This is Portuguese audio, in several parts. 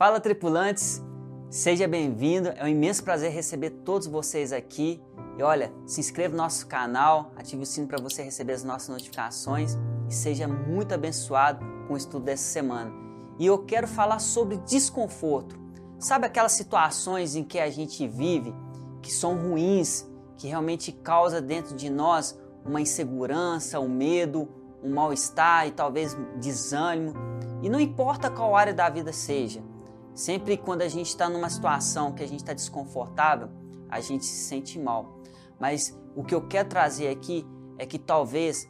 Fala tripulantes, seja bem-vindo. É um imenso prazer receber todos vocês aqui. E olha, se inscreva no nosso canal, ative o sino para você receber as nossas notificações e seja muito abençoado com o estudo dessa semana. E eu quero falar sobre desconforto. Sabe aquelas situações em que a gente vive que são ruins, que realmente causa dentro de nós uma insegurança, um medo, um mal-estar e talvez desânimo. E não importa qual área da vida seja, Sempre quando a gente está numa situação que a gente está desconfortável, a gente se sente mal. Mas o que eu quero trazer aqui é que talvez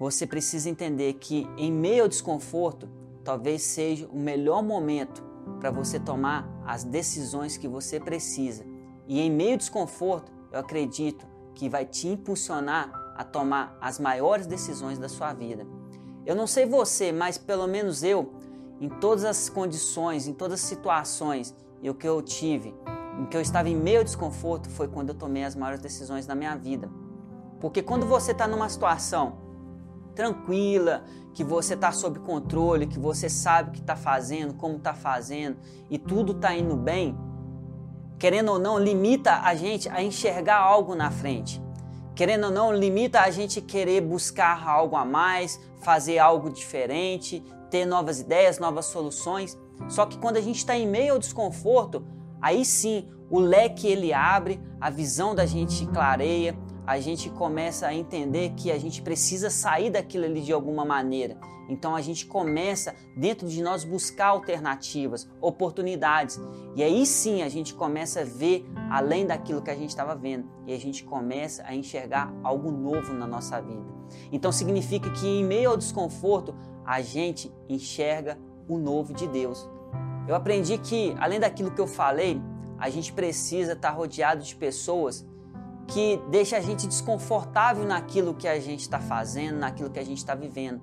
você precise entender que em meio ao desconforto, talvez seja o melhor momento para você tomar as decisões que você precisa. E em meio ao desconforto, eu acredito que vai te impulsionar a tomar as maiores decisões da sua vida. Eu não sei você, mas pelo menos eu em todas as condições, em todas as situações, e o que eu tive, em que eu estava em meio desconforto, foi quando eu tomei as maiores decisões da minha vida. Porque quando você está numa situação tranquila, que você está sob controle, que você sabe o que está fazendo, como está fazendo, e tudo está indo bem, querendo ou não, limita a gente a enxergar algo na frente. Querendo ou não, limita a gente querer buscar algo a mais, fazer algo diferente, ter novas ideias, novas soluções. Só que quando a gente está em meio ao desconforto, aí sim o leque ele abre, a visão da gente clareia, a gente começa a entender que a gente precisa sair daquilo ali de alguma maneira. Então a gente começa dentro de nós buscar alternativas, oportunidades. E aí sim a gente começa a ver além daquilo que a gente estava vendo. E a gente começa a enxergar algo novo na nossa vida. Então significa que em meio ao desconforto, a gente enxerga o novo de Deus. Eu aprendi que, além daquilo que eu falei, a gente precisa estar rodeado de pessoas que deixam a gente desconfortável naquilo que a gente está fazendo, naquilo que a gente está vivendo.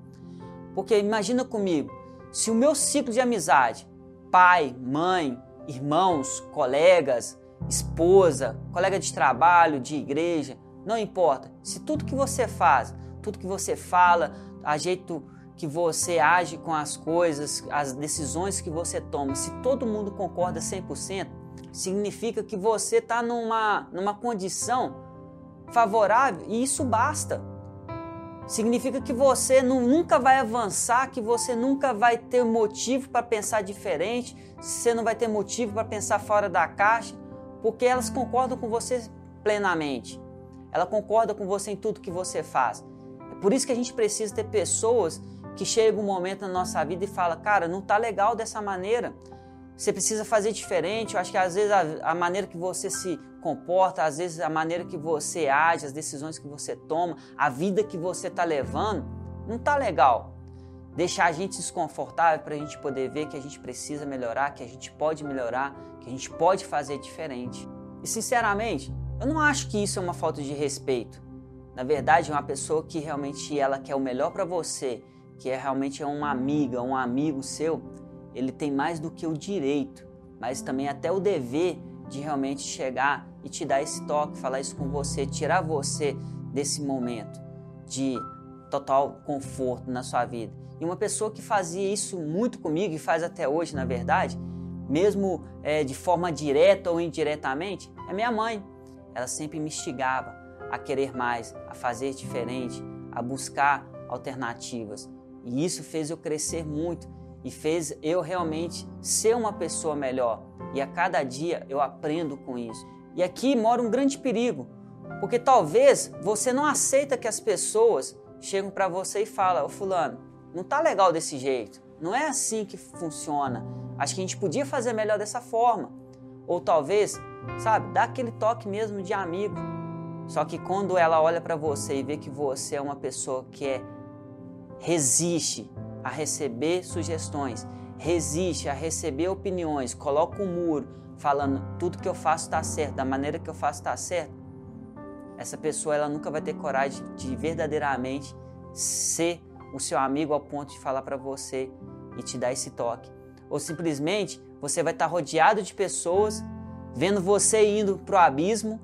Porque imagina comigo, se o meu ciclo de amizade, pai, mãe, irmãos, colegas, esposa, colega de trabalho, de igreja, não importa. Se tudo que você faz, tudo que você fala, a jeito que você age com as coisas, as decisões que você toma, se todo mundo concorda 100%, significa que você está numa, numa condição favorável e isso basta. Significa que você nunca vai avançar, que você nunca vai ter motivo para pensar diferente, você não vai ter motivo para pensar fora da caixa, porque elas concordam com você plenamente. Ela concorda com você em tudo que você faz. É por isso que a gente precisa ter pessoas que chega um momento na nossa vida e fala, cara, não tá legal dessa maneira. Você precisa fazer diferente. Eu acho que às vezes a, a, maneira que você se comporta, às vezes a maneira que você age, as decisões que você toma, a vida que você está levando, não tá legal. Deixar a gente desconfortável para a gente poder ver que a gente precisa melhorar, que a gente pode melhorar, que a gente pode fazer diferente. E sinceramente, eu não acho que isso é uma falta de respeito. Na verdade, uma pessoa que realmente ela quer o melhor para você que é realmente uma amiga, um amigo seu, ele tem mais do que o direito, mas também até o dever de realmente chegar e te dar esse toque, falar isso com você, tirar você desse momento de total conforto na sua vida. E uma pessoa que fazia isso muito comigo e faz até hoje, na verdade, mesmo é, de forma direta ou indiretamente, é minha mãe. Ela sempre me instigava a querer mais, a fazer diferente, a buscar alternativas. E isso fez eu crescer muito e fez eu realmente ser uma pessoa melhor. E a cada dia eu aprendo com isso. E aqui mora um grande perigo, porque talvez você não aceita que as pessoas chegam para você e falam: "Ô fulano, não tá legal desse jeito. Não é assim que funciona. Acho que a gente podia fazer melhor dessa forma." Ou talvez, sabe, dá aquele toque mesmo de amigo. Só que quando ela olha para você e vê que você é uma pessoa que é resiste a receber sugestões, resiste a receber opiniões, coloca um muro falando tudo que eu faço está certo, da maneira que eu faço está certo, essa pessoa ela nunca vai ter coragem de verdadeiramente ser o seu amigo ao ponto de falar para você e te dar esse toque. Ou simplesmente você vai estar rodeado de pessoas vendo você indo para o abismo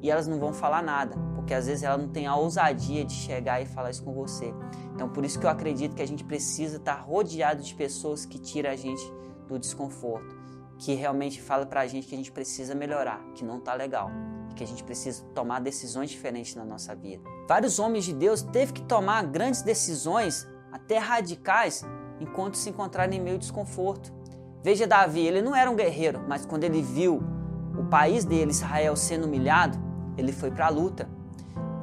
e elas não vão falar nada, porque às vezes ela não tem a ousadia de chegar e falar isso com você. Então por isso que eu acredito que a gente precisa estar rodeado de pessoas que tiram a gente do desconforto, que realmente fala pra gente que a gente precisa melhorar, que não tá legal, que a gente precisa tomar decisões diferentes na nossa vida. Vários homens de Deus teve que tomar grandes decisões, até radicais, enquanto se encontraram em meio desconforto. Veja Davi, ele não era um guerreiro, mas quando ele viu o país dele, Israel, sendo humilhado, ele foi para a luta.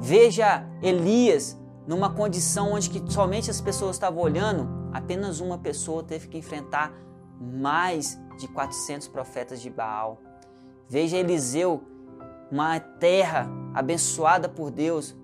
Veja Elias, numa condição onde que somente as pessoas estavam olhando, apenas uma pessoa teve que enfrentar mais de 400 profetas de Baal. Veja Eliseu, uma terra abençoada por Deus,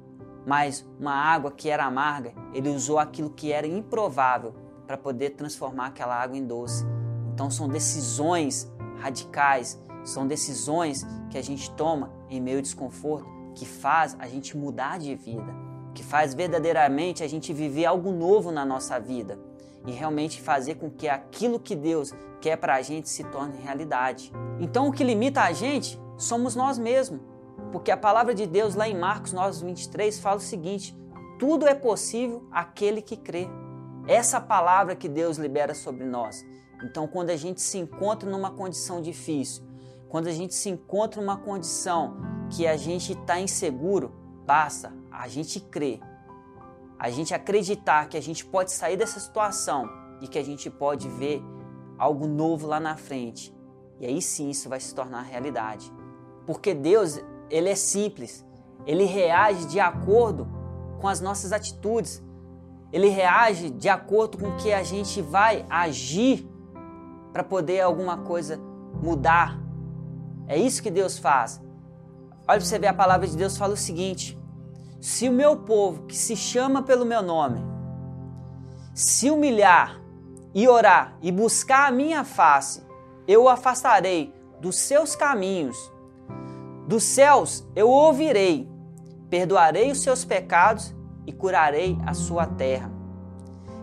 mas uma água que era amarga, ele usou aquilo que era improvável para poder transformar aquela água em doce. Então são decisões radicais, são decisões que a gente toma em meio ao desconforto que faz a gente mudar de vida, que faz verdadeiramente a gente viver algo novo na nossa vida e realmente fazer com que aquilo que Deus quer para a gente se torne realidade. Então o que limita a gente somos nós mesmos, porque a palavra de Deus lá em Marcos 9:23 fala o seguinte: tudo é possível aquele que crê. Essa palavra que Deus libera sobre nós. Então, quando a gente se encontra numa condição difícil, quando a gente se encontra numa condição que a gente está inseguro, basta a gente crer, a gente acreditar que a gente pode sair dessa situação e que a gente pode ver algo novo lá na frente. E aí sim isso vai se tornar realidade. Porque Deus, ele é simples. Ele reage de acordo com as nossas atitudes ele reage de acordo com o que a gente vai agir para poder alguma coisa mudar. É isso que Deus faz. Olha para você ver, a palavra de Deus fala o seguinte: se o meu povo, que se chama pelo meu nome, se humilhar e orar e buscar a minha face, eu o afastarei dos seus caminhos. Dos céus eu ouvirei, perdoarei os seus pecados e curarei a sua terra.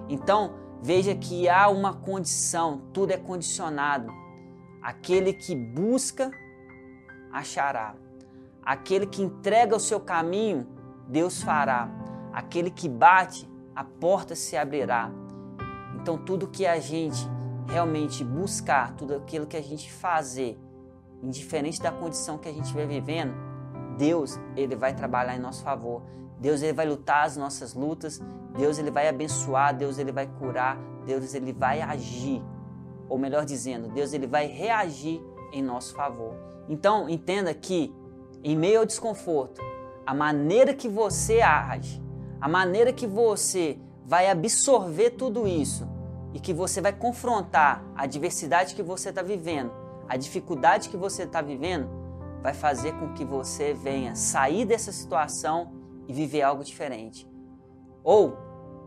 Então, veja que há uma condição, tudo é condicionado. Aquele que busca, achará. Aquele que entrega o seu caminho, Deus fará. Aquele que bate, a porta se abrirá. Então, tudo que a gente realmente buscar, tudo aquilo que a gente fazer, indiferente da condição que a gente estiver vivendo, Deus ele vai trabalhar em nosso favor. Deus ele vai lutar as nossas lutas, Deus ele vai abençoar, Deus ele vai curar, Deus ele vai agir. Ou melhor dizendo, Deus ele vai reagir em nosso favor. Então, entenda que em meio ao desconforto, a maneira que você age, a maneira que você vai absorver tudo isso e que você vai confrontar a adversidade que você está vivendo, a dificuldade que você está vivendo, vai fazer com que você venha sair dessa situação e viver algo diferente. Ou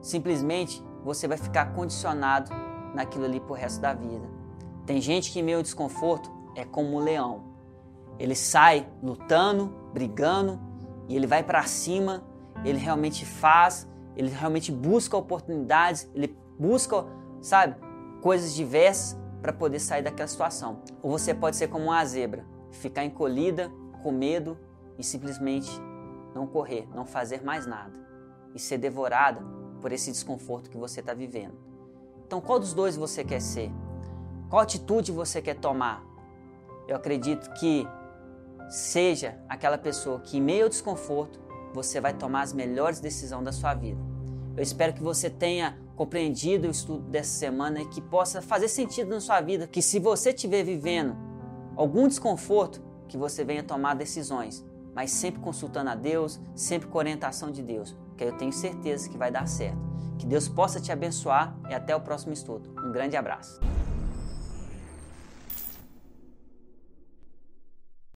simplesmente você vai ficar condicionado naquilo ali por resto da vida. Tem gente que em meio ao desconforto é como um leão. Ele sai lutando, brigando e ele vai para cima, ele realmente faz, ele realmente busca oportunidades, ele busca, sabe, coisas diversas para poder sair daquela situação. Ou você pode ser como uma zebra, ficar encolhida, com medo e simplesmente não correr, não fazer mais nada e ser devorada por esse desconforto que você está vivendo. Então, qual dos dois você quer ser? Qual atitude você quer tomar? Eu acredito que seja aquela pessoa que, em meio ao desconforto, você vai tomar as melhores decisões da sua vida. Eu espero que você tenha compreendido o estudo dessa semana e que possa fazer sentido na sua vida, que se você estiver vivendo algum desconforto, que você venha tomar decisões mas sempre consultando a Deus, sempre com orientação de Deus, que eu tenho certeza que vai dar certo. Que Deus possa te abençoar e até o próximo estudo. Um grande abraço.